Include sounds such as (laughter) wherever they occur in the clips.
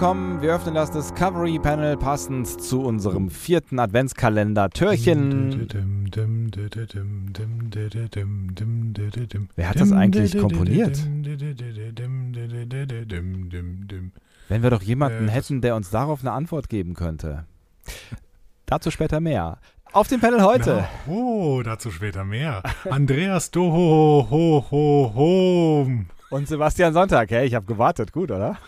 Willkommen. Wir öffnen das Discovery Panel passend zu unserem vierten Adventskalender Türchen. Wer hat das eigentlich komponiert? Wenn wir doch jemanden hätten, der uns darauf eine Antwort geben könnte. Dazu später mehr. Auf dem Panel heute. Na, oh, dazu später mehr. Andreas Doho, ho, ho, ho. Und Sebastian Sonntag. Hey, ich habe gewartet. Gut, oder?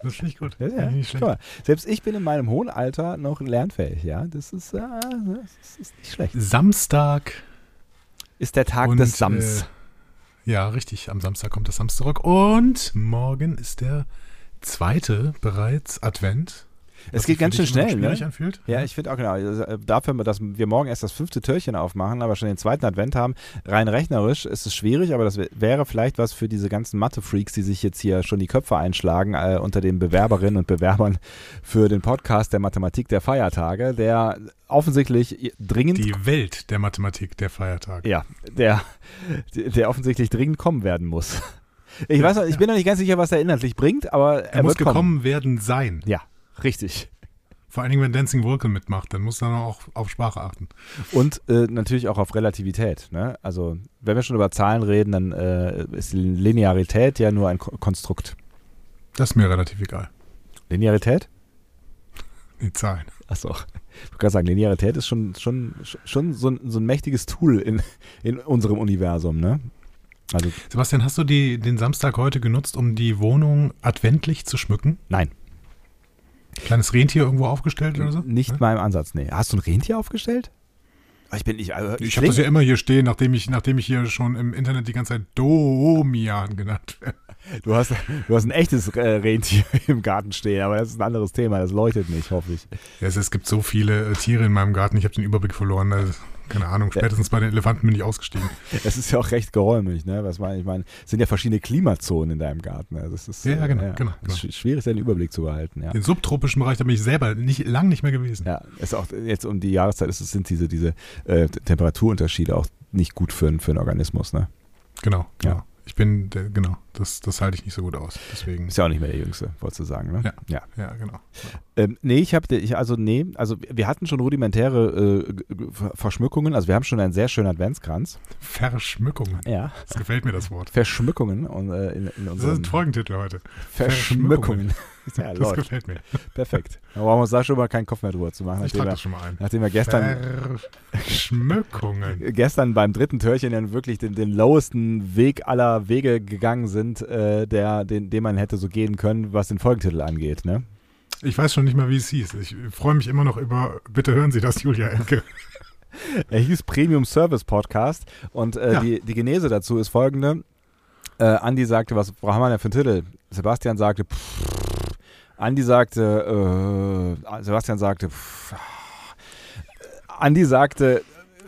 Das finde ich gut. Ja, ja. ich nicht mal, selbst ich bin in meinem hohen Alter noch lernfähig. Ja, das ist, äh, das ist nicht schlecht. Samstag. Ist der Tag und, des Sams. Äh, ja, richtig. Am Samstag kommt das Sams zurück. Und morgen ist der zweite bereits Advent. Es geht ganz schön schnell, ne? anfühlt. Ja, ich finde auch genau. Also, äh, Dafür, dass wir morgen erst das fünfte Türchen aufmachen, aber schon den zweiten Advent haben, rein rechnerisch ist es schwierig, aber das wär- wäre vielleicht was für diese ganzen Mathe-Freaks, die sich jetzt hier schon die Köpfe einschlagen äh, unter den Bewerberinnen und Bewerbern für den Podcast der Mathematik der Feiertage, der offensichtlich dringend Die Welt der Mathematik der Feiertage. ja, der, der offensichtlich dringend kommen werden muss. Ich weiß ich bin noch nicht ganz sicher, was er inhaltlich bringt, aber er, Er muss wird kommen. gekommen werden sein. Ja, richtig. Vor allen Dingen, wenn Dancing Vulcan mitmacht, dann muss er auch auf Sprache achten. Und äh, natürlich auch auf Relativität. Ne? Also, wenn wir schon über Zahlen reden, dann äh, ist Linearität ja nur ein Ko Konstrukt. Das ist mir relativ egal. Linearität? Die Zahlen. Achso. Ich wollte gerade sagen, Linearität ist schon, schon, schon so, ein, so ein mächtiges Tool in, in unserem Universum. Ne? Also, Sebastian, hast du die, den Samstag heute genutzt, um die Wohnung adventlich zu schmücken? nein, Kleines Rentier irgendwo aufgestellt oder so? nicht Ne? mal im Ansatz. Nee. Hast du ein Rentier aufgestellt? Ich bin nicht. Äh, Ich habe das ja immer hier stehen, nachdem ich, nachdem ich hier schon im Internet die ganze Zeit Domian genannt werde. Du, hast, du hast ein echtes äh, Rentier (laughs) im Garten stehen, aber das ist ein anderes Thema. Das leuchtet nicht, hoffe ich. Ja, es, es gibt so viele äh, Tiere in meinem Garten, ich habe den Überblick verloren. Also, keine Ahnung, spätestens bei den Elefanten bin ich ausgestiegen. (laughs) Es ist ja auch recht geräumig, ne? Was meine ich meine, es sind ja verschiedene Klimazonen in deinem Garten. Also es ist, Ja, ja, genau, äh, genau, es ist sch- schwierig, seinen Überblick zu behalten, ja. Den subtropischen Bereich, da bin ich selber nicht, lang nicht mehr gewesen. Ja, ist auch jetzt um die Jahreszeit ist, sind diese, diese äh, Temperaturunterschiede auch nicht gut für, einen- für einen Organismus, ne? Genau, genau. Ja. Ich bin, der, genau, das, das halte ich nicht so gut aus. Deswegen, Ist ja auch nicht mehr der Jüngste, wolltest du sagen, ne? Ja. ja. ja, genau. Ähm, nee, ich habe, ich, also nee, also wir hatten schon rudimentäre äh, Verschmückungen, also wir haben schon einen sehr schönen Adventskranz. Verschmückungen. Ja. Das gefällt mir, das Wort. Verschmückungen und, äh, in, in Das ist ein Folgentitel heute. Verschmückungen. ja, Das gefällt mir. Perfekt. Da brauchen wir uns da schon mal keinen Kopf mehr drüber zu machen, Ich nachdem trage wir, das schon mal ein. nachdem wir gestern Verschmückungen. gestern beim dritten Türchen dann wirklich den, den lowesten Weg aller Wege gegangen sind, äh, der, den, den man hätte so gehen können, was den Folgentitel angeht. Ne? Ich weiß schon nicht mehr, wie es hieß. Ich freue mich immer noch über, bitte hören Sie das, Julia Enke. (laughs) Er hieß Premium Service Podcast und äh, Ja. die, die Genese dazu ist folgende. Äh, Andi sagte, was brauchen wir denn für einen Titel? Sebastian sagte, pff. Andi sagte, äh, Sebastian sagte, pff. Andi sagte,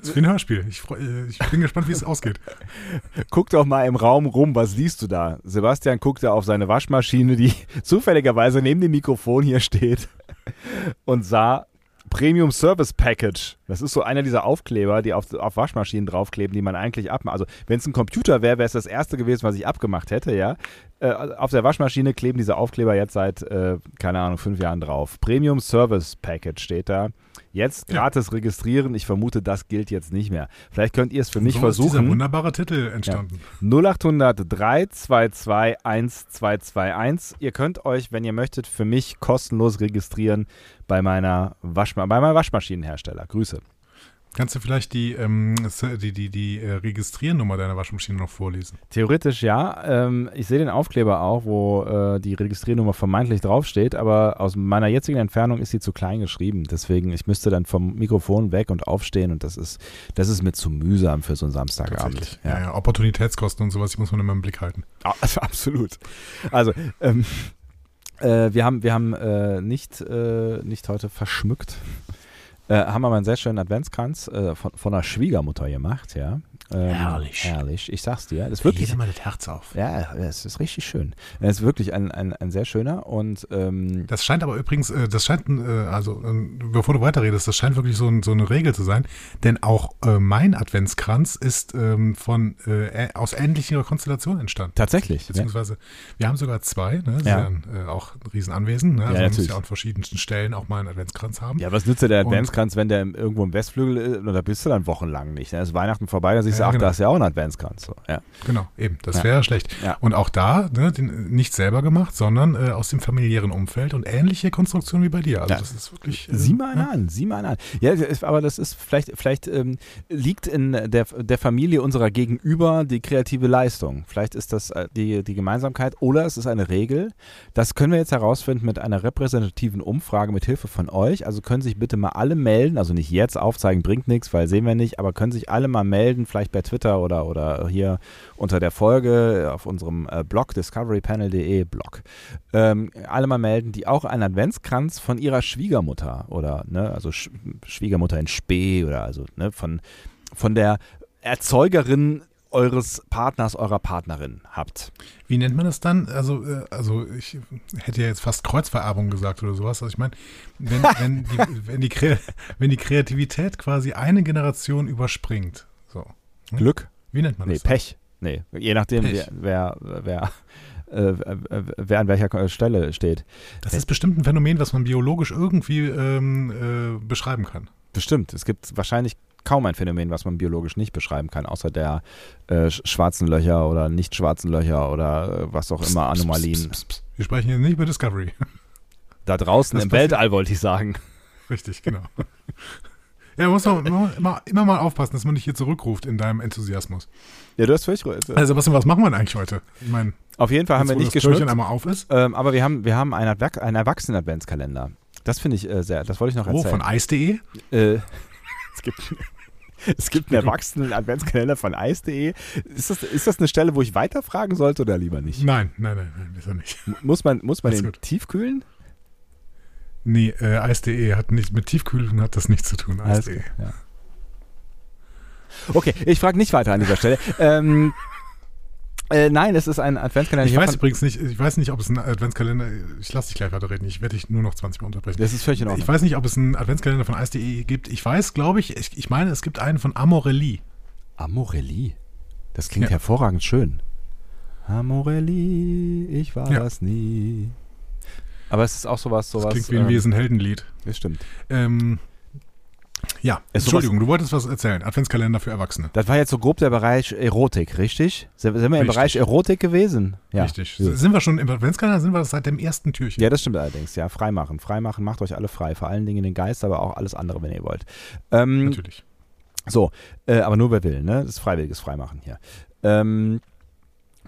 ist wie ein Hörspiel. Ich, freu, äh, ich bin gespannt, wie es ausgeht. (laughs) guck doch mal im Raum rum, was siehst du da? Sebastian guckte auf seine Waschmaschine, die (laughs) zufälligerweise neben dem Mikrofon hier steht (laughs) und sah Premium Service Package. Das ist so einer dieser Aufkleber, die auf, auf Waschmaschinen draufkleben, die man eigentlich abmacht. Also, wenn es ein Computer wäre, wäre es das erste gewesen, was ich abgemacht hätte, ja. Äh, auf der Waschmaschine kleben diese Aufkleber jetzt seit, äh, keine Ahnung, fünf Jahren drauf. Premium Service Package steht da. Jetzt Ja. gratis registrieren. Ich vermute, das gilt jetzt nicht mehr. Vielleicht könnt ihr es für mich so ist dieser versuchen. wunderbare Titel entstanden. 0800 322 1221. Ihr könnt euch, wenn ihr möchtet, für mich kostenlos registrieren bei meiner Waschma bei meinem Waschmaschinenhersteller. Grüße. Kannst du vielleicht die, ähm, die, die, die äh, Registriernummer deiner Waschmaschine noch vorlesen? Theoretisch ja. Ähm, ich sehe den Aufkleber auch, wo äh, die Registriernummer vermeintlich draufsteht, aber aus meiner jetzigen Entfernung ist sie zu klein geschrieben. Deswegen, ich müsste dann vom Mikrofon weg und aufstehen und das ist, das ist mir zu mühsam für so einen Samstagabend. Ja. ja, Opportunitätskosten und sowas, die muss man immer im Blick halten. Also, (laughs) absolut. Also, ähm, äh, wir haben, wir haben äh, nicht, äh, nicht heute verschmückt. Äh, haben aber einen sehr schönen Adventskranz äh, von, von der Schwiegermutter gemacht, ja. Ähm, herrlich. Herrlich, ich sag's dir. Das ist wirklich, Jeder mal das Herz auf. Ja, es ist richtig schön. Es ist wirklich ein, ein, ein sehr schöner und ähm, Das scheint aber übrigens, äh, das scheint, äh, also äh, bevor du weiterredest, das scheint wirklich so, ein, so eine Regel zu sein, denn auch äh, mein Adventskranz ist ähm, von äh, aus ähnlicher Konstellation entstanden. Tatsächlich. Beziehungsweise, ja. wir haben sogar zwei, ne? Sie ja. sind äh, auch ein Riesenanwesen, ne? Also ja, man muss ja an verschiedensten Stellen auch mal einen Adventskranz haben. Ja, was nützt dir der Adventskranz, wenn der irgendwo im Westflügel ist, da bist du dann wochenlang nicht. Ne? Ist Weihnachten vorbei, da siehst du, ach, genau. da ist ja auch ein Adventskranz. So. Ja. Genau, eben. Das wäre ja. schlecht. Ja. Und auch da, ne, nicht selber gemacht, sondern äh, aus dem familiären Umfeld und ähnliche Konstruktion wie bei dir. Also ja. das ist wirklich. Äh, sieh mal einen an, sieh mal einen an. Ja, aber das ist vielleicht, vielleicht ähm, liegt in der, der Familie unserer Gegenüber die kreative Leistung. Vielleicht ist das äh, die, die Gemeinsamkeit oder es ist eine Regel. Das können wir jetzt herausfinden mit einer repräsentativen Umfrage mit Hilfe von euch. Also können sich bitte mal alle melden, also nicht jetzt aufzeigen, bringt nichts, weil sehen wir nicht, aber können sich alle mal melden, vielleicht bei Twitter oder oder, hier unter der Folge auf unserem äh, Blog discoverypanel.de Blog ähm, alle mal melden, die auch einen Adventskranz von ihrer Schwiegermutter oder ne, also Sch Schwiegermutter in Spee oder also ne, von, von der Erzeugerin eures Partners, eurer Partnerin habt. Wie nennt man das dann? Also, äh, also ich hätte ja jetzt fast Kreuzvererbung gesagt oder sowas. Also ich meine, wenn, (laughs) wenn, die, wenn, die wenn die Kreativität quasi eine Generation überspringt. So. Ne? Glück? Wie nennt man nee, das? Nee, Pech. Nee, je nachdem, Pech. wer, wer, wer, äh, wer an welcher Stelle steht. Das ist bestimmt ein Phänomen, was man biologisch irgendwie ähm, äh, beschreiben kann. Bestimmt. Es gibt wahrscheinlich kaum ein Phänomen, was man biologisch nicht beschreiben kann, außer der äh, schwarzen Löcher oder nicht schwarzen Löcher oder äh, was auch psst, immer, Anomalien. Psst, psst, Wir sprechen hier nicht über Discovery. Da draußen das im Weltall wollte ich sagen. Richtig, genau. (laughs) Ja, muss man immer, immer, immer, mal aufpassen, dass man nicht hier zurückruft in deinem Enthusiasmus. Ja, du hast völlig recht. Also, Sebastian, was machen wir denn eigentlich heute? Ich mein, Auf jeden Fall haben wir nicht geschmückt. einmal auf ist. Ähm, aber wir haben, wir haben einen, einen Erwachsenen-Adventskalender. Das finde ich äh, sehr, das wollte ich noch erzählen. Oh, von Eis.de? Äh, (laughs) es gibt... (laughs) Es gibt einen Erwachsenen-Adventskalender von Eis.de. Ist das, ist das eine Stelle, wo ich weiterfragen sollte oder lieber nicht? Nein, nein, nein, nein ist er nicht. Muss man, muss man den gut. tiefkühlen? Nee, äh, Eis.de hat nichts mit Tiefkühlung hat das nichts zu tun. Eis.de. Ja. Okay, ich frage nicht weiter an dieser Stelle. ähm, äh, nein, es ist ein Adventskalender. Ich weiß übrigens nicht, ich weiß nicht, ob es ein Adventskalender, ich lasse dich gleich weiter reden, ich werde dich nur noch 20 Mal unterbrechen. Das ist völlig in Ordnung. Ich weiß nicht, ob es einen Adventskalender von Eis.de gibt. Ich weiß, glaube ich, ich, ich, meine, es gibt einen von Amorelli. Amorelli? Das klingt ja. hervorragend schön. Amorelli, ich war ja. das nie. Aber es ist auch sowas, sowas. Das klingt wie ein ähm, Wesenheldenlied. Das stimmt. Ähm, ja, es Entschuldigung, du wolltest was erzählen. Adventskalender für Erwachsene. Das war jetzt so grob der Bereich Erotik, richtig? Sind, wir im Bereich Erotik gewesen? Ja. Richtig. Ja. Sind wir schon im Adventskalender? Sind wir seit dem ersten Türchen? Ja, das stimmt allerdings. Ja, freimachen. Freimachen, macht euch alle frei. Vor allen Dingen den Geist, aber auch alles andere, wenn ihr wollt. Ähm, Natürlich. So, äh, aber nur wer will, ne? Das ist freiwilliges Freimachen hier. Ähm,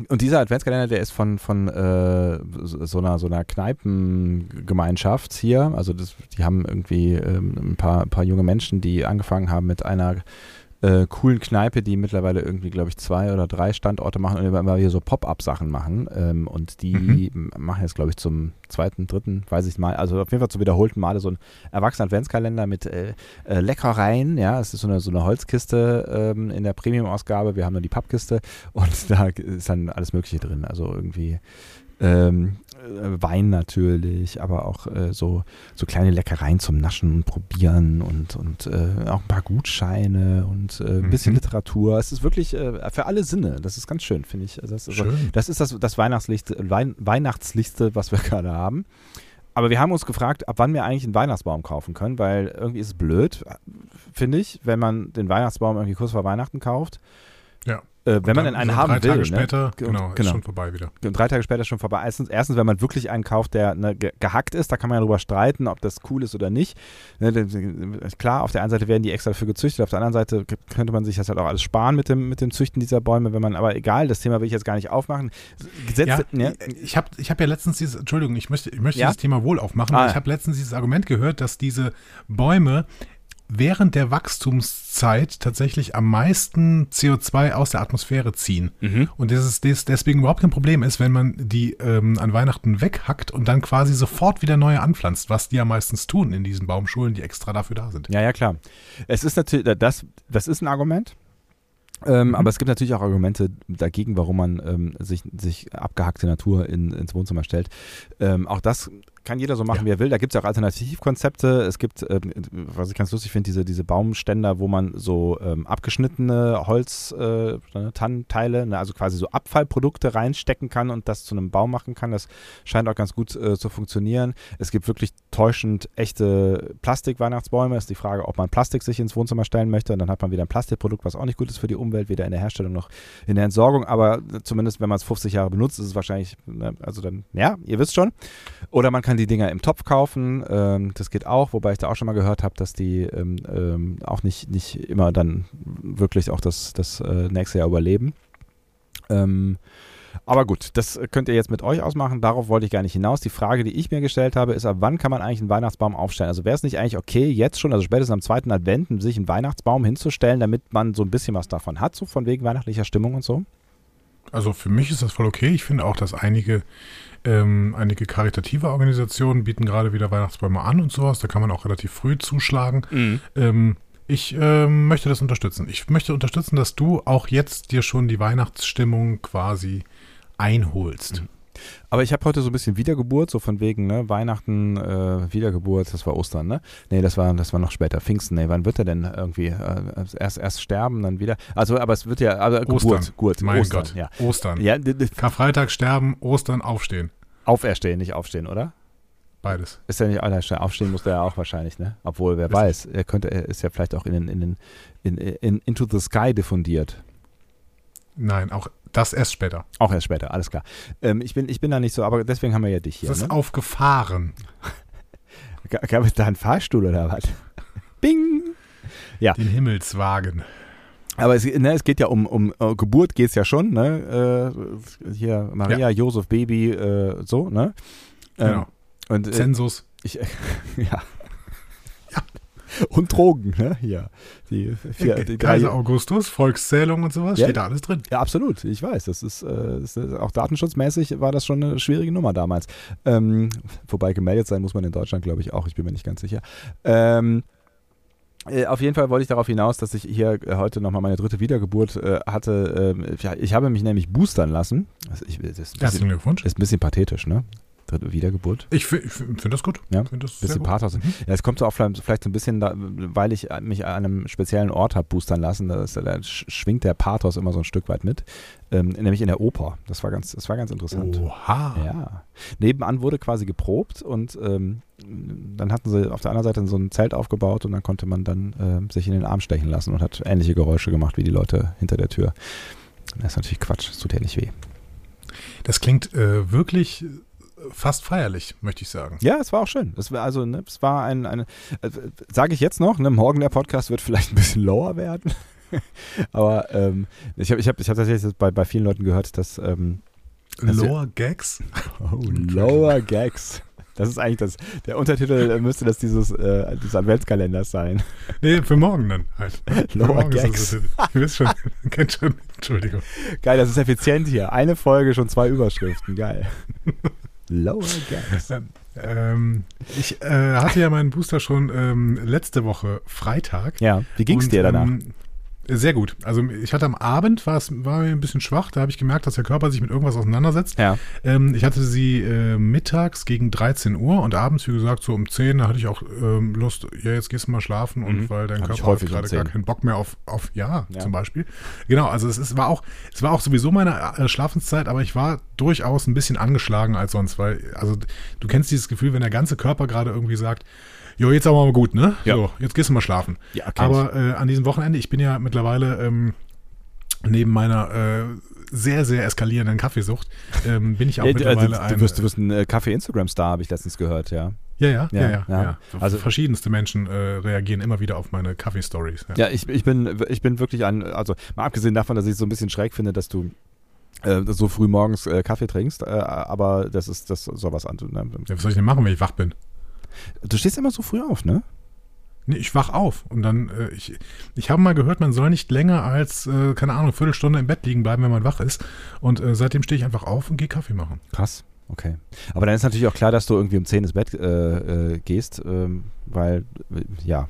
und dieser Adventskalender, der ist von, von äh, so einer, so einer Kneipengemeinschaft hier. Also das, die haben irgendwie ähm, ein, paar, ein paar junge Menschen, die angefangen haben mit einer äh, coolen Kneipe, die mittlerweile irgendwie, glaube ich, zwei oder drei Standorte machen und immer hier so Pop-up-Sachen machen. Ähm, und die mhm. machen jetzt, glaube ich, zum zweiten, dritten, weiß ich mal, also auf jeden Fall zum wiederholten Male so ein Erwachsenen-Adventskalender mit äh, äh, Leckereien. Ja, es ist so eine, so eine Holzkiste ähm, in der Premium-Ausgabe. Wir haben nur die Pappkiste und (laughs) da ist dann alles Mögliche drin. Also irgendwie ähm, äh, Wein natürlich, aber auch äh, so, so kleine Leckereien zum Naschen und Probieren und, und äh, auch ein paar Gutscheine und äh, ein bisschen mhm. Literatur. Es ist wirklich äh, für alle Sinne. Das ist ganz schön, finde ich. Also das, ist, also, das, ist das, das Weihnachtslichste, Wein, Weihnachtslichste, was wir (laughs) gerade haben. Aber wir haben uns gefragt, ab wann wir eigentlich einen Weihnachtsbaum kaufen können, weil irgendwie ist es blöd, finde ich, wenn man den Weihnachtsbaum irgendwie kurz vor Weihnachten kauft. Äh, wenn man denn einen haben drei will. Tage ne? später, Ge- genau, genau. ist schon vorbei wieder. drei Tage später ist schon vorbei. Erstens, erstens, wenn man wirklich einen kauft, der ne, ge gehackt ist, da kann man ja drüber streiten, ob das cool ist oder nicht. Ne, ist klar, auf der einen Seite werden die extra dafür gezüchtet, auf der anderen Seite könnte man sich das halt auch alles sparen mit dem, mit dem Züchten dieser Bäume, wenn man, aber egal, das Thema will ich jetzt gar nicht aufmachen. Gesetze, Ja, ne? ich habe ich hab ja letztens dieses, Entschuldigung, ich möchte, ich möchte Ja? dieses Thema wohl aufmachen, Ah, ich habe letztens dieses Argument gehört, dass diese Bäume während der Wachstumszeit tatsächlich am meisten CO2 aus der Atmosphäre ziehen. Mhm. Und das ist des, deswegen überhaupt kein Problem ist, wenn man die ähm, an Weihnachten weghackt und dann quasi sofort wieder neue anpflanzt, was die ja meistens tun in diesen Baumschulen, die extra dafür da sind. Ja, ja, klar. Es ist natürlich, das, das ist ein Argument. Ähm, Mhm. Aber es gibt natürlich auch Argumente dagegen, warum man ähm, sich, sich abgehackte Natur in, ins Wohnzimmer stellt. Ähm, auch das kann jeder so machen, Ja. wie er will. Da gibt es auch Alternativkonzepte. Es gibt, ähm, was ich ganz lustig finde, diese, diese Baumständer, wo man so ähm, abgeschnittene Holz, äh, ne, ne, also quasi so Abfallprodukte reinstecken kann und das zu einem Baum machen kann. Das scheint auch ganz gut äh, zu funktionieren. Es gibt wirklich täuschend echte Plastik-Weihnachtsbäume. Ist die Frage, ob man Plastik sich ins Wohnzimmer stellen möchte. Und dann hat man wieder ein Plastikprodukt, was auch nicht gut ist für die Umwelt, weder in der Herstellung noch in der Entsorgung. Aber zumindest, wenn man es 50 Jahre benutzt, ist es wahrscheinlich, ne, also dann, ja, ihr wisst schon. Oder man kann die Dinger im Topf kaufen. Ähm, das geht auch, wobei ich da auch schon mal gehört habe, dass die ähm, ähm, auch nicht, nicht immer dann wirklich auch das, das äh, nächste Jahr überleben. Ähm, aber gut, das könnt ihr jetzt mit euch ausmachen. Darauf wollte ich gar nicht hinaus. Die Frage, die ich mir gestellt habe, ist, ab wann kann man eigentlich einen Weihnachtsbaum aufstellen? Also wäre es nicht eigentlich okay, jetzt schon, also spätestens am zweiten Advent, sich einen Weihnachtsbaum hinzustellen, damit man so ein bisschen was davon hat, so von wegen weihnachtlicher Stimmung und so? Also für mich ist das voll okay. Ich finde auch, dass einige, ähm, einige karitative Organisationen bieten gerade wieder Weihnachtsbäume an und sowas. Da kann man auch relativ früh zuschlagen. Ähm, ich ähm, möchte das unterstützen. Ich möchte unterstützen, dass du auch jetzt dir schon die Weihnachtsstimmung quasi einholst. Aber ich habe heute so ein bisschen Wiedergeburt, so von wegen, ne, Weihnachten, äh, Wiedergeburt, das war Ostern, ne? Nee, das war, das war noch später, Pfingsten, nee, wann wird er denn irgendwie? Äh, erst, erst sterben, dann wieder. Also, aber es wird ja, also Ostern. Geburt, Geburt, mein Ostern, Gott. ja. Ostern. Ja, Karfreitag sterben, Ostern aufstehen. auferstehen, nicht aufstehen, oder? Beides. Ist ja nicht einer aufstehen musste er auch wahrscheinlich, ne? Obwohl, wer Richtig. weiß, er könnte, er ist ja vielleicht auch in den, in den, in, in, into the sky diffundiert. Nein, auch das erst später. Auch erst später, alles klar. Ähm, ich, bin, ich bin da nicht so, aber deswegen haben wir ja dich hier. das ist Ne? aufgefahren. (laughs) Ga- Gab es da einen Fahrstuhl oder was? (laughs) Bing! Ja. Den Himmelswagen. Aber es, ne, es geht ja um, um äh, Geburt, geht es ja schon, ne? Äh, hier Maria, Josef, Baby, äh, so, ne? Ähm, Genau. Und, äh, Zensus. ich, (laughs) ja. Und Drogen, ne? Hier. Die, vier, die drei, Kaiser Augustus, Volkszählung und sowas, Ja. steht da alles drin. Ja, absolut. Ich weiß. Das ist, äh, das ist auch datenschutzmäßig war das schon eine schwierige Nummer damals. Ähm, wobei gemeldet sein muss man in Deutschland, glaube ich, auch. Ich bin mir nicht ganz sicher. Ähm, äh, auf jeden Fall wollte ich darauf hinaus, dass ich hier äh, heute nochmal meine dritte Wiedergeburt äh, hatte. Ähm, ja, ich habe mich nämlich boostern lassen. Das, ich, das ist, ein bisschen, Herzlichen Glückwunsch. ist ein bisschen pathetisch, ne? Dritte Wiedergeburt. Ich ich finde das gut. Ja, find das Bisschen. Pathos. Mhm. Ja, es kommt so auch vielleicht, vielleicht so ein bisschen, da, weil ich mich an einem speziellen Ort habe boostern lassen, da, ist, da sch- schwingt der Pathos immer so ein Stück weit mit. Ähm, nämlich in der Oper. Das war ganz, das war ganz interessant. Oha. Ja. Nebenan wurde quasi geprobt und ähm, dann hatten sie auf der anderen Seite so ein Zelt aufgebaut und dann konnte man dann ähm, sich in den Arm stechen lassen und hat ähnliche Geräusche gemacht wie die Leute hinter der Tür. Das ist natürlich Quatsch, es tut ja nicht weh. Das klingt äh, wirklich äh, fast feierlich, möchte ich sagen. Ja, es war auch schön. Es war also, ne, es war ein, eine, äh, sage ich jetzt noch, ne, morgen der Podcast wird vielleicht ein bisschen lower werden. (laughs) Aber ähm, ich habe ich hab, ich hab tatsächlich bei, bei vielen Leuten gehört, dass ähm, Das ist ja- Lower Gags. (laughs) oh, Lower Gags. Das ist eigentlich das, der Untertitel äh, müsste das dieses, äh, dieses Adventskalenders sein. Nee, für morgen dann halt. (laughs) Lower morgen ist Gags. das das- Ihr wisst schon, kennt schon. Entschuldigung. Geil, das ist effizient hier. Eine Folge, schon zwei Überschriften. Geil. Lower (laughs) Gags. Ähm, ich äh, hatte ja meinen Booster schon ähm, letzte Woche Freitag. Ja, wie ging's Und, dir danach? Ähm, sehr gut. Also ich hatte am Abend, war es war mir ein bisschen schwach, da habe ich gemerkt, dass der Körper sich mit irgendwas auseinandersetzt. ja. Ähm, ich hatte sie äh, mittags gegen 13 Uhr und abends, wie gesagt, so um 10, da hatte ich auch ähm, Lust, ja, jetzt gehst du mal schlafen und Mhm. weil dein Hab Körper hat gerade gar 10. keinen Bock mehr auf, auf ja, Ja. zum Beispiel. Genau, also es, ist, war auch, es war auch sowieso meine äh, Schlafenszeit, aber ich war durchaus ein bisschen angeschlagen als sonst, weil, also du kennst dieses Gefühl, wenn der ganze Körper gerade irgendwie sagt, Jo, jetzt aber mal gut, ne? Ja. So, jetzt gehst du mal schlafen. Ja, kenn Aber äh, an diesem Wochenende, ich bin ja mittlerweile ähm, neben meiner äh, sehr, sehr eskalierenden Kaffeesucht ähm, bin ich auch Ja, mittlerweile du, ein. du wirst, du wirst ein äh, Kaffee-Instagram-Star, habe ich letztens gehört, ja. ja, ja, ja, Ja, ja, ja. ja. Also- verschiedenste Menschen äh, reagieren immer wieder auf meine Kaffee-Stories. Ja. Ja, ich, ich, bin, ich bin wirklich ein, also mal abgesehen davon, dass ich es so ein bisschen schräg finde, dass du äh, so früh morgens äh, Kaffee trinkst, äh, aber das ist das sowas an. Ne? Ja, was soll ich denn machen, wenn ich wach bin? Du stehst immer so früh auf, ne? Nee, ich wach auf und dann, äh, ich, ich habe mal gehört, man soll nicht länger als, äh, keine Ahnung, Viertelstunde im Bett liegen bleiben, wenn man wach ist. Und äh, seitdem stehe ich einfach auf und gehe Kaffee machen. Krass. Okay. Aber dann ist natürlich auch klar, dass du irgendwie um 10 ins Bett äh, äh, gehst, ähm, weil, äh, ja.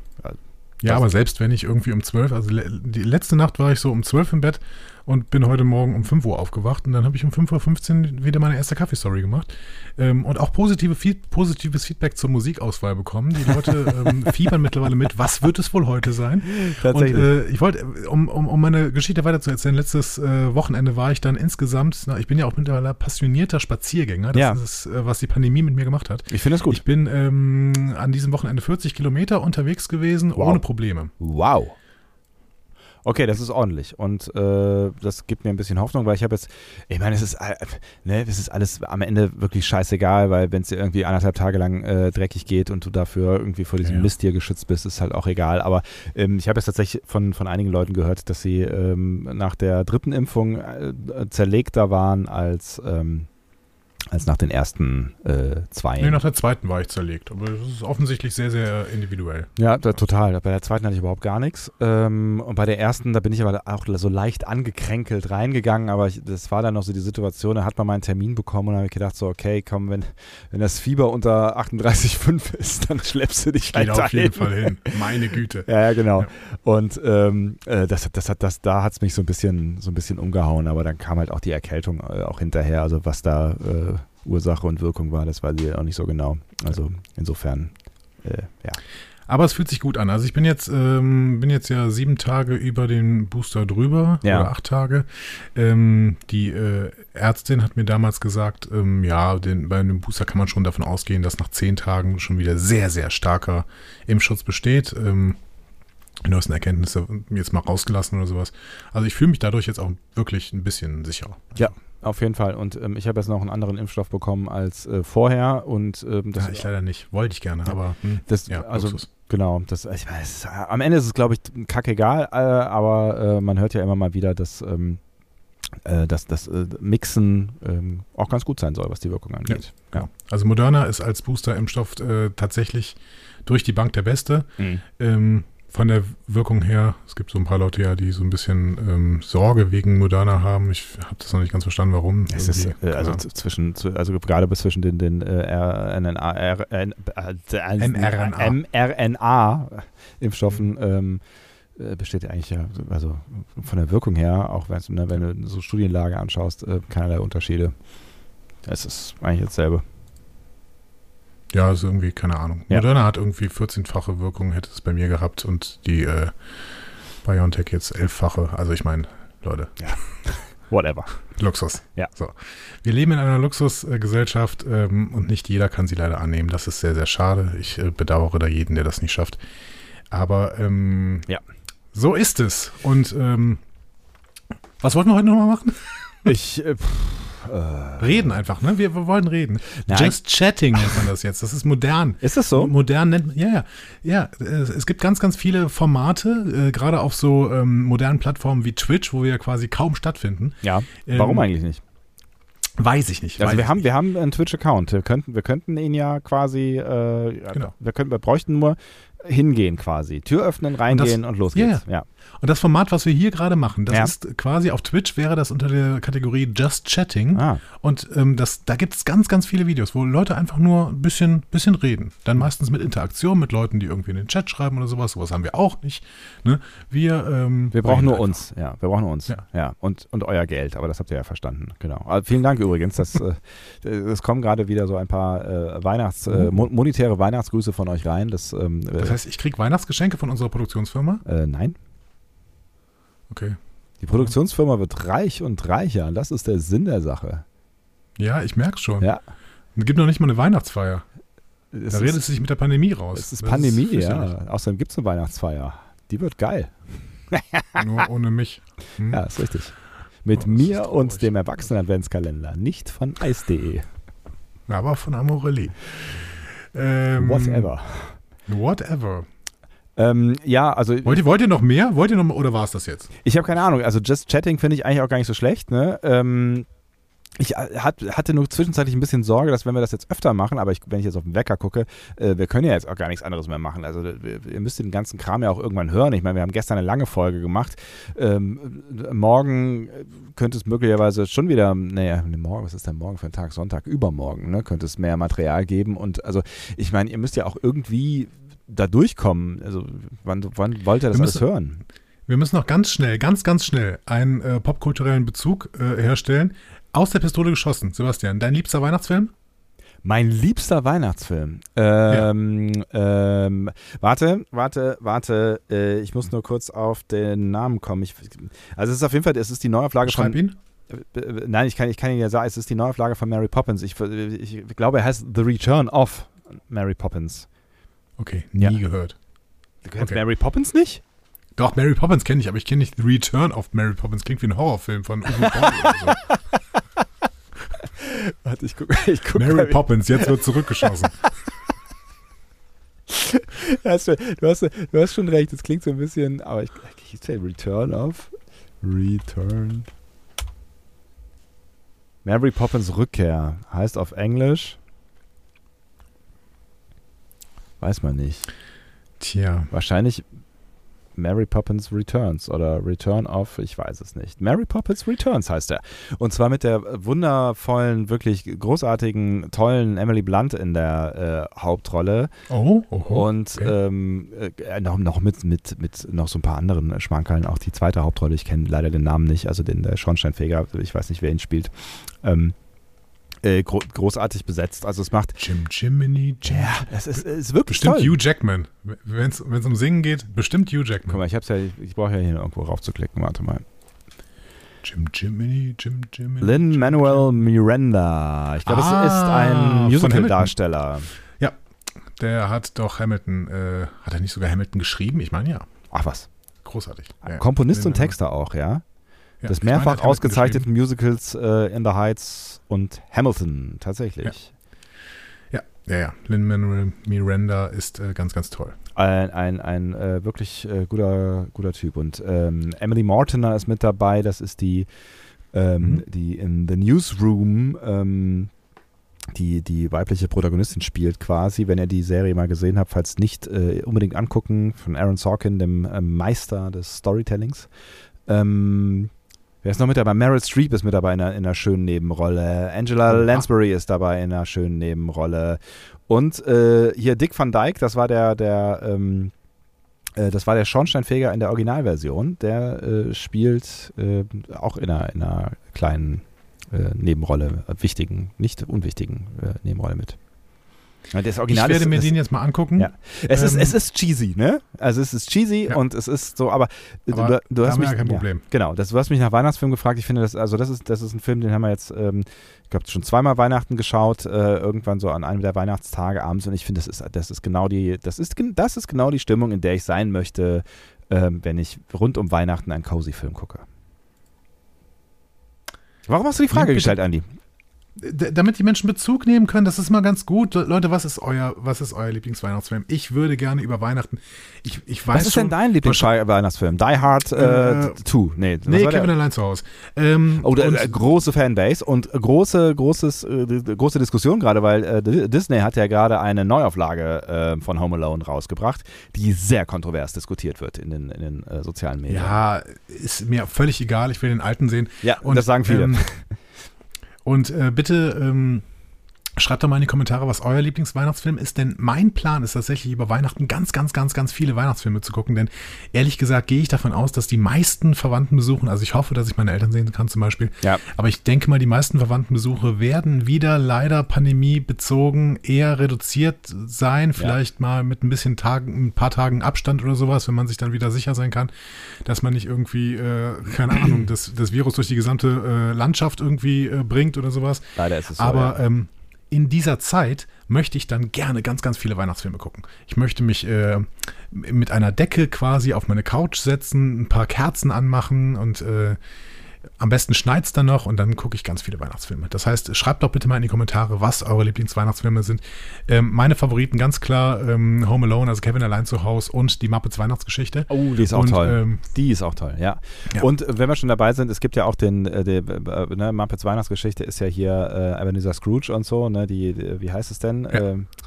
Ja, aber selbst wenn ich irgendwie um 12, also le die letzte Nacht war ich so um 12 im Bett und bin heute Morgen um 5 Uhr aufgewacht und dann habe ich um 5.15 Uhr wieder meine erste Kaffeestory gemacht ähm, und auch positive positives Feedback zur Musikauswahl bekommen. Die Leute (laughs) ähm, fiebern mittlerweile mit, was wird es wohl heute sein? Und äh, ich wollte, um, um, um meine Geschichte weiter zu erzählen, letztes äh, Wochenende war ich dann insgesamt, na, ich bin ja auch mittlerweile passionierter Spaziergänger, das Ja. ist äh, was die Pandemie mit mir gemacht hat. ich finde es gut. Ich bin ähm, an diesem Wochenende 40 Kilometer unterwegs gewesen, Wow. ohne Probleme. Wow. Okay, das ist ordentlich und äh, das gibt mir ein bisschen Hoffnung, weil ich habe jetzt, ich meine, es ist, äh, ne, es ist alles am Ende wirklich scheißegal, weil wenn es dir irgendwie anderthalb Tage lang äh, dreckig geht und du dafür irgendwie vor diesem Ja. Mist hier geschützt bist, ist halt auch egal. Aber ähm, ich habe jetzt tatsächlich von, von einigen Leuten gehört, dass sie ähm, nach der dritten Impfung äh, zerlegter waren als, ähm, als nach den ersten äh, zwei. Nee, nach der zweiten war ich zerlegt, aber das ist offensichtlich sehr, sehr individuell. Ja, da, total. Bei der zweiten hatte ich überhaupt gar nichts. Ähm, und bei der ersten, da bin ich aber auch so leicht angekränkelt reingegangen. Aber ich, das war dann noch so die Situation, da hat man meinen Termin bekommen und habe ich gedacht, so, okay, komm, wenn, wenn das Fieber unter 38,5 ist, dann schleppst du dich Geht halt auf jeden dahin. Fall hin. (laughs) Meine Güte. Ja, ja, genau. Ja. Und ähm, äh, das, das hat, das, da hat es mich so ein bisschen, so ein bisschen umgehauen, aber dann kam halt auch die Erkältung äh, auch hinterher. Also was da äh, Ursache und Wirkung war, das weiß ich auch nicht so genau. Also insofern, äh, ja. Aber es fühlt sich gut an. Also ich bin jetzt, ähm, bin jetzt ja sieben Tage über den Booster drüber Ja. oder acht Tage. Ähm, die äh, Ärztin hat mir damals gesagt, ähm, ja, den, bei einem Booster kann man schon davon ausgehen, dass nach zehn Tagen schon wieder sehr, sehr starker Impfschutz besteht. Ähm, die neuesten Erkenntnisse jetzt mal rausgelassen oder sowas. Also ich fühle mich dadurch jetzt auch wirklich ein bisschen sicherer. Ja, auf jeden Fall. Und ähm, ich habe jetzt noch einen anderen Impfstoff bekommen als äh, vorher. Und ähm, das, ja, ich leider nicht. Wollte ich gerne, aber hm, das ja, also Luxus. genau, das, ich weiß, am Ende ist es, glaube ich, kackegal, äh, aber äh, man hört ja immer mal wieder, dass, ähm, äh, dass das äh, Mixen ähm, auch ganz gut sein soll, was die Wirkung angeht. Genau. Also Moderna ist als Booster-Impfstoff äh, tatsächlich durch die Bank der beste. Mhm. Ähm, von der Wirkung her, es gibt so ein paar Leute ja, die so ein bisschen ähm, Sorge wegen Moderna haben. Ich habe das noch nicht ganz verstanden, warum. Es ist, äh, also z- zwischen, also gerade bis zwischen den, den äh, äh, mRNA. mRNA-Impfstoffen ähm, äh, besteht ja eigentlich ja, also von der Wirkung her, auch wenn, ne, wenn du so Studienlage anschaust, äh, keinerlei Unterschiede. Es ist eigentlich dasselbe. Ja, ist irgendwie, keine Ahnung. Ja. Moderna hat irgendwie 14-fache Wirkung, hätte es bei mir gehabt und die äh, BioNTech jetzt 11-fache. Also ich meine, Leute, (laughs) Whatever. Luxus. Ja. So. Wir leben in einer Luxusgesellschaft ähm, und nicht jeder kann sie leider annehmen. Das ist sehr, sehr schade. Ich äh, bedauere da jeden, der das nicht schafft. Aber ähm, Ja. so ist es. Und ähm, was wollten wir heute nochmal machen? Ich, äh, äh, Reden einfach, ne? Wir, wir wollen reden. Nein. Just chatting nennt man das jetzt. Das ist modern. ist das so? Modern nennt man, ja, ja, ja. Es, gibt ganz, ganz viele Formate, äh, gerade auf so ähm, modernen Plattformen wie Twitch, wo wir ja quasi kaum stattfinden. Ja. Ähm, Warum eigentlich nicht? Weiß ich nicht. Also wir haben, nicht. wir haben einen Twitch-Account. Wir könnten, wir könnten ihn ja quasi, äh, Genau. wir, könnten, wir bräuchten nur hingehen quasi. Tür öffnen, reingehen und, los Ja, geht's. Ja. Und das Format, was wir hier gerade machen, das Ja. ist quasi auf Twitch wäre das unter der Kategorie Just Chatting. Ah, Und ähm, das, da gibt es ganz, ganz viele Videos, wo Leute einfach nur ein bisschen, bisschen reden. Dann meistens mit Interaktion mit Leuten, die irgendwie in den Chat schreiben oder sowas. Sowas haben wir auch nicht. Ne? Wir, ähm, wir brauchen nur einfach. uns. Ja, wir brauchen nur uns. Ja. Ja. Und, und euer Geld. Aber das habt ihr ja verstanden. Genau. Also vielen Dank übrigens. Das, äh, es kommen gerade wieder so ein paar äh, Weihnachts, äh, mo- monetäre Weihnachtsgrüße von euch rein. Das, ähm, äh, Das heißt, ich kriege Weihnachtsgeschenke von unserer Produktionsfirma. äh, nein. Okay. Die Produktionsfirma wird reich und reicher. Und das ist der Sinn der Sache. Ja, ich merke schon. Ja. Es gibt noch nicht mal eine Weihnachtsfeier. Es da redet ist, es sich mit der Pandemie raus. es ist Das Pandemie, fürchterlich. ja. Außerdem gibt es eine Weihnachtsfeier. Die wird geil. (laughs) Nur ohne mich. Hm? Ja, ist richtig. Mit Oh, mir ist und dem Erwachsenen-Adventskalender, nicht von Eis.de. Aber von Amorelli. Ähm, Whatever. Whatever. Ähm, ja, also Wollt ihr, wollt ihr noch mehr? Wollt ihr noch oder war es das jetzt? ich habe keine Ahnung. Also Just Chatting finde ich eigentlich auch gar nicht so schlecht. Ne? Ähm, ich äh, hat, hatte nur zwischenzeitlich ein bisschen Sorge, dass wenn wir das jetzt öfter machen, aber ich, wenn ich jetzt auf den Wecker gucke, äh, wir können ja jetzt auch gar nichts anderes mehr machen. Also wir, ihr müsst den ganzen Kram ja auch irgendwann hören. Ich meine, wir haben gestern eine lange Folge gemacht. Ähm, äh, morgen äh, könnte es möglicherweise schon wieder, naja, nee, morgen, was ist denn morgen für ein Tag? Sonntag, übermorgen, ne? Könnte es mehr Material geben. Und also, ich meine, ihr müsst ja auch irgendwie da durchkommen. Also, wann, wann wollt ihr das alles hören? Wir müssen noch ganz schnell, ganz, ganz schnell einen äh, popkulturellen Bezug äh, herstellen. Aus der Pistole geschossen. Sebastian, dein liebster Weihnachtsfilm? Mein liebster Weihnachtsfilm. Ähm, ähm, warte, warte, warte. Äh, ich muss nur kurz auf den Namen kommen. Ich, also es ist auf jeden Fall, es ist die Neuauflage Schreib von. ihn. Äh, äh, Nein, ich kann, ich kann Ihnen ja sagen, es ist die Neuauflage von Mary Poppins. Ich, ich glaube, er heißt The Return of Mary Poppins. Okay, nie Ja. gehört. Du kennst Okay. Mary Poppins nicht? Doch, Mary Poppins kenne ich, aber ich kenne nicht The Return of Mary Poppins. Klingt wie ein Horrorfilm von Uwe Boll oder so. (laughs) Warte, ich gucke. (laughs) Ich guck Mary mal, Poppins, jetzt wird zurückgeschossen. (laughs) Hast du, hast, du hast schon recht, es klingt so ein bisschen, aber ich, ich Return of Return. Mary Poppins Rückkehr heißt auf Englisch. Weiß man nicht. Tja, Wahrscheinlich Mary Poppins Returns oder Return of, ich weiß es nicht. Mary Poppins Returns heißt er. Und zwar mit der wundervollen, wirklich großartigen, tollen Emily Blunt in der äh, Hauptrolle. oh, oho. Und okay. ähm, äh, noch, noch mit, mit, mit noch so ein paar anderen Schmankerln. Auch die zweite Hauptrolle, ich kenne leider den Namen nicht, also den der Schornsteinfeger, ich weiß nicht, wer ihn spielt. Ähm, äh, gro großartig besetzt. Also es macht, Jim Jiminy, Jim. ja, es ist, es ist wirklich Bestimmt toll. Hugh Jackman. Wenn es um Singen geht, bestimmt Hugh Jackman. Guck mal, ich hab's ja, ich brauche ja hier irgendwo raufzuklicken, warte mal. Jim Jiminy, Jim Jiminy. Lin Jim Manuel Miranda. Ich glaube, Ah, es ist von ein. Musical-Darsteller. Der hat doch Hamilton, äh, hat er nicht sogar Hamilton geschrieben? Ich meine ja. Ach was. Großartig. Ja. Komponist und Lin-Manuel. Texter auch, ja. Ja, des meine, mehrfach Hamilton ausgezeichneten Musicals äh, In the Heights und Hamilton, tatsächlich. Ja, ja, ja. Lin-Manuel Miranda ist äh, ganz, ganz toll. Ein, ein, ein äh, wirklich äh, guter, guter Typ. Und ähm, Emily Mortimer ist mit dabei, das ist die, ähm, Mhm. die in The Newsroom ähm, die, die weibliche Protagonistin spielt quasi. Wenn ihr die Serie mal gesehen habt, falls nicht, äh, unbedingt angucken, von Aaron Sorkin, dem ähm, Meister des Storytellings. Ähm, wer ist noch mit dabei? Meryl Streep ist mit dabei in einer, in einer schönen Nebenrolle. Angela. Lansbury ist dabei in einer schönen Nebenrolle. Und äh, hier Dick Van Dyke, das war der, der, ähm, äh, das war der Schornsteinfeger in der Originalversion. Der äh, spielt äh, auch in einer, in einer kleinen äh, Nebenrolle, wichtigen, nicht unwichtigen äh, Nebenrolle mit. Ja, Das Ich Original werde ist, mir ist, den jetzt mal angucken. Ja. es, ist, ähm, es ist cheesy, ne? Also es ist cheesy Ja. und es ist so, aber, äh, Aber du, du hast mich, ja kein Problem. Genau, das, du hast mich nach Weihnachtsfilm gefragt. Ich finde, das, also das ist, das ist ein Film, den haben wir jetzt, ähm, ich glaube, schon zweimal Weihnachten geschaut, äh, irgendwann so an einem der Weihnachtstage abends. Und ich finde, das ist, das ist genau die, das ist, das ist genau die Stimmung, in der ich sein möchte, ähm, wenn ich rund um Weihnachten einen cozy Film gucke. Warum hast du die Frage gestellt, Andi? Damit die Menschen Bezug nehmen können, das ist mal ganz gut. Le- Leute, was ist euer, was ist euer Lieblingsweihnachtsfilm? Ich würde gerne über Weihnachten. Ich, ich weiß Was ist schon, denn dein Lieblingsweihnachtsfilm? Die Hard äh, Äh, 2? Nee, Nee? Kevin allein zu Hause. Ähm, Oh, da, äh, große Fanbase und große, großes, äh, große Diskussion gerade, weil äh, Disney hat ja gerade eine Neuauflage äh, von Home Alone rausgebracht, die sehr kontrovers diskutiert wird in den, in den äh, sozialen Medien. ja, ist mir völlig egal. Ich will den alten sehen. ja Und, das sagen viele. Ähm, (laughs) und äh, bitte ähm, schreibt doch mal in die Kommentare, was euer Lieblingsweihnachtsfilm ist, denn mein Plan ist tatsächlich über Weihnachten ganz, ganz, ganz, ganz viele Weihnachtsfilme zu gucken, denn ehrlich gesagt gehe ich davon aus, dass die meisten Verwandten besuchen, also ich hoffe, dass ich meine Eltern sehen kann zum Beispiel, ja. aber ich denke mal, die meisten Verwandtenbesuche werden wieder leider pandemiebezogen eher reduziert sein. Vielleicht mal mit ein bisschen Tagen, ein paar Tagen Abstand oder sowas, wenn man sich dann wieder sicher sein kann, dass man nicht irgendwie, äh, keine Ahnung, (clears throat) das, das Virus durch die gesamte äh, Landschaft irgendwie äh, bringt oder sowas. Leider ist es so. Aber ja. ähm, in dieser Zeit möchte ich dann gerne ganz, ganz viele Weihnachtsfilme gucken. Ich möchte mich äh, mit einer Decke quasi auf meine Couch setzen, ein paar Kerzen anmachen und äh, am besten schneit es dann noch und dann gucke ich ganz viele Weihnachtsfilme. Das heißt, schreibt doch bitte mal in die Kommentare, was eure Lieblingsweihnachtsfilme sind. Ähm, meine Favoriten ganz klar ähm, Home Alone, also Kevin allein zu Hause und die Muppets Weihnachtsgeschichte. Oh, die ist auch und, toll. Ähm, die ist auch toll, ja. Ja. Und äh, wenn wir schon dabei sind, es gibt ja auch den, äh, der, äh, ne, Muppets Weihnachtsgeschichte ist ja hier äh, Ebenezer Scrooge und so, ne, die, die wie heißt es denn? Ähm, äh,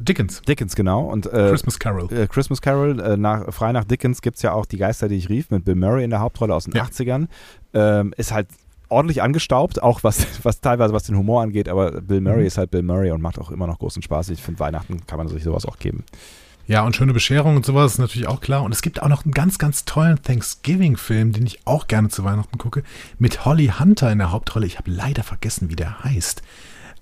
Dickens, Dickens, genau. Und äh, Christmas Carol. äh, Christmas Carol, äh, nach, frei nach Dickens gibt es ja auch Die Geister, die ich rief, mit Bill Murray in der Hauptrolle aus den Ja. 80ern. Ähm, ist halt ordentlich angestaubt, auch was, (laughs) was teilweise was den Humor angeht, aber Bill Murray Mhm. ist halt Bill Murray und macht auch immer noch großen Spaß. Ich finde, Weihnachten kann man sich sowas auch geben. Ja, und schöne Bescherung und sowas ist natürlich auch klar. Und es gibt auch noch einen ganz, ganz tollen Thanksgiving-Film, den ich auch gerne zu Weihnachten gucke, mit Holly Hunter in der Hauptrolle. Ich habe leider vergessen, wie der heißt.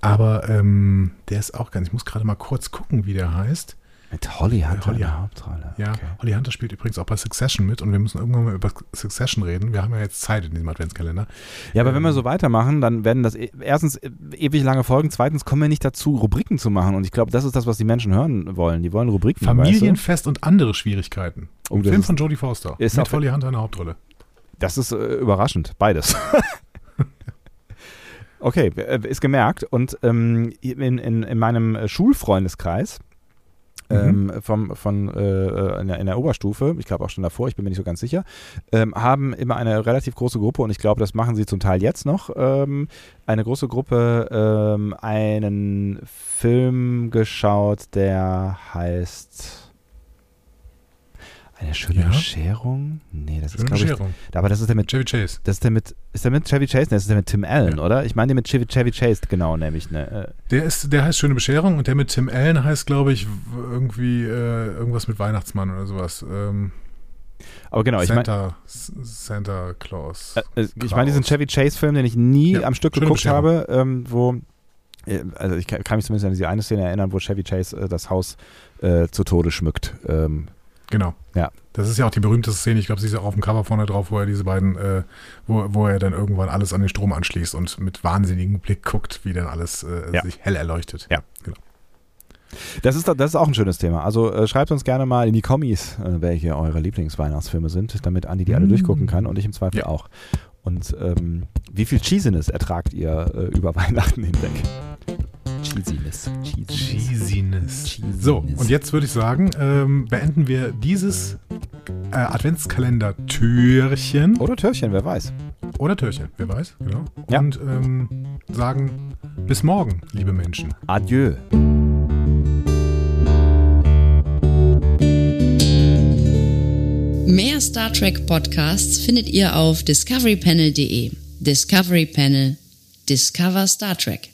Aber ähm, der ist auch ganz. Ich muss gerade mal kurz gucken, wie der heißt. Mit Holly Hunter Holly- in der Hauptrolle. Ja, Okay. Holly Hunter spielt übrigens auch bei Succession mit und wir müssen irgendwann mal über Succession reden. Wir haben ja jetzt Zeit in diesem Adventskalender. Ja, aber wenn wir Ähm, so weitermachen, dann werden das e- erstens e- ewig lange Folgen, zweitens kommen wir nicht dazu, Rubriken zu machen. Und ich glaube, das ist das, was die Menschen hören wollen. Die wollen Rubriken. Familienfest und andere Schwierigkeiten. Oh, Film von Jodie Foster. ist mit Holly Hunter in der Hauptrolle. Weißt du? Das ist äh, überraschend, beides. (laughs) okay, äh, ist gemerkt. Und ähm, in, in, in meinem äh, Schulfreundeskreis ähm, vom, von, äh, in, der, in der Oberstufe, ich glaube auch schon davor, ich bin mir nicht so ganz sicher, ähm, haben immer eine relativ große Gruppe und ich glaube, das machen sie zum Teil jetzt noch, ähm, eine große Gruppe ähm, einen Film geschaut, der heißt Eine schöne Ja. Bescherung? Nee, das ist Schöne glaube ich, aber das ist der mit Chevy Chase. das ist der mit, ist der mit Chevy Chase? Ne, das ist der mit Tim Allen, oder? Ich meine den mit Chevy, Chevy Chase, genau, nämlich. Ne? Äh, Der, ist, der heißt Schöne Bescherung und der mit Tim Allen heißt, glaube ich, irgendwie äh, irgendwas mit Weihnachtsmann oder sowas. Ähm, Aber genau, ich meine, Santa, Santa Claus. äh, äh, ich meine diesen Chevy Chase-Film, den ich nie Ja, am Stück geguckt Bescherung. habe, ähm, wo, äh, also ich kann, kann mich zumindest an diese eine Szene erinnern, wo Chevy Chase äh, das Haus äh, zu Tode schmückt. Ähm, Genau. Ja. Das ist ja auch die berühmteste Szene, ich glaube, sie ist auch auf dem Cover vorne drauf, wo er diese beiden, äh, wo, wo er dann irgendwann alles an den Strom anschließt und mit wahnsinnigem Blick guckt, wie dann alles äh, Ja. sich hell erleuchtet. Ja. Genau. das, ist, das ist auch ein schönes Thema. Also äh, schreibt uns gerne mal in die Kommis, äh, welche eure Lieblingsweihnachtsfilme sind, damit Andi die alle Mm. durchgucken kann und ich im Zweifel Ja. auch. Und ähm, wie viel Cheesiness ertragt ihr äh, über (laughs) Weihnachten hinweg? Cheesiness. Cheesiness. Cheesiness. Cheesiness. So, und jetzt würde ich sagen, ähm, beenden wir dieses äh, Adventskalender-Türchen Oder Türchen, wer weiß. oder Türchen, wer weiß, genau. Ja. Und ähm, sagen bis morgen, liebe Menschen. Adieu. Mehr Star Trek Podcasts findet ihr auf discoverypanel.de. Discovery Panel. Discover Star Trek.